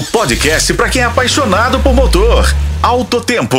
O podcast para quem é apaixonado por motor. Alto Tempo.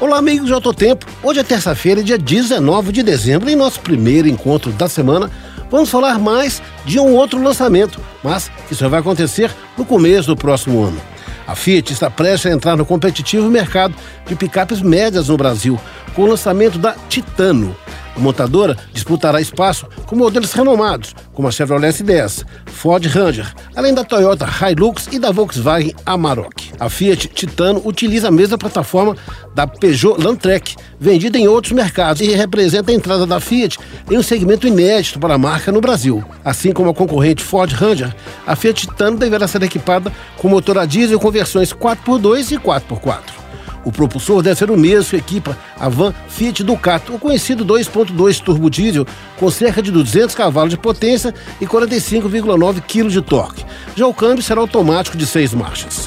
Olá, amigos de Alto Tempo. Hoje é terça-feira, dia 19 de dezembro, em nosso primeiro encontro da semana. Vamos falar mais de um outro lançamento, mas só vai acontecer no começo do próximo ano. A Fiat está prestes a entrar no competitivo mercado de picapes médias no Brasil, com o lançamento da Titano. A montadora disputará espaço com modelos renomados, como a Chevrolet S10, Ford Ranger, além da Toyota Hilux e da Volkswagen Amarok. A Fiat Titano utiliza a mesma plataforma da Peugeot Landtrek, vendida em outros mercados, e representa a entrada da Fiat em um segmento inédito para a marca no Brasil. Assim como a concorrente Ford Ranger, a Fiat Titano deverá ser equipada com motor a diesel com versões 4x2 e 4x4. O propulsor deve ser o mesmo que equipa a van Fiat Ducato, o conhecido 2.2 turbo diesel, com cerca de 200 cavalos de potência e 45,9 kg de torque. Já o câmbio será automático de seis marchas.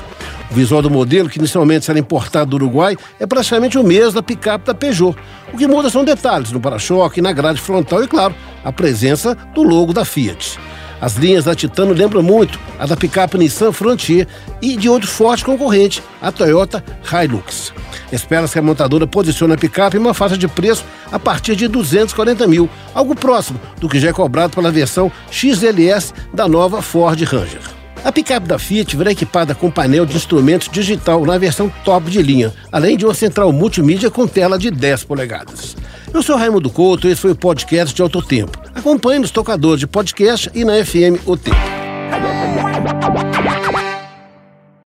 O visual do modelo, que inicialmente será importado do Uruguai, é praticamente o mesmo da picape da Peugeot. O que muda são detalhes no para-choque, na grade frontal e, claro, a presença do logo da Fiat. As linhas da Titano lembram muito a da picape Nissan Frontier e de outro forte concorrente, a Toyota Hilux. Espera-se que a montadora posicione a picape em uma faixa de preço a partir de 240 mil, algo próximo do que já é cobrado pela versão XLS da nova Ford Ranger. A picape da Fiat verá equipada com painel de instrumentos digital na versão top de linha, além de uma central multimídia com tela de 10 polegadas. Eu sou Raimundo Couto e esse foi o podcast de Alto Tempo. Acompanhe nos tocadores de podcast e na FM O Tempo.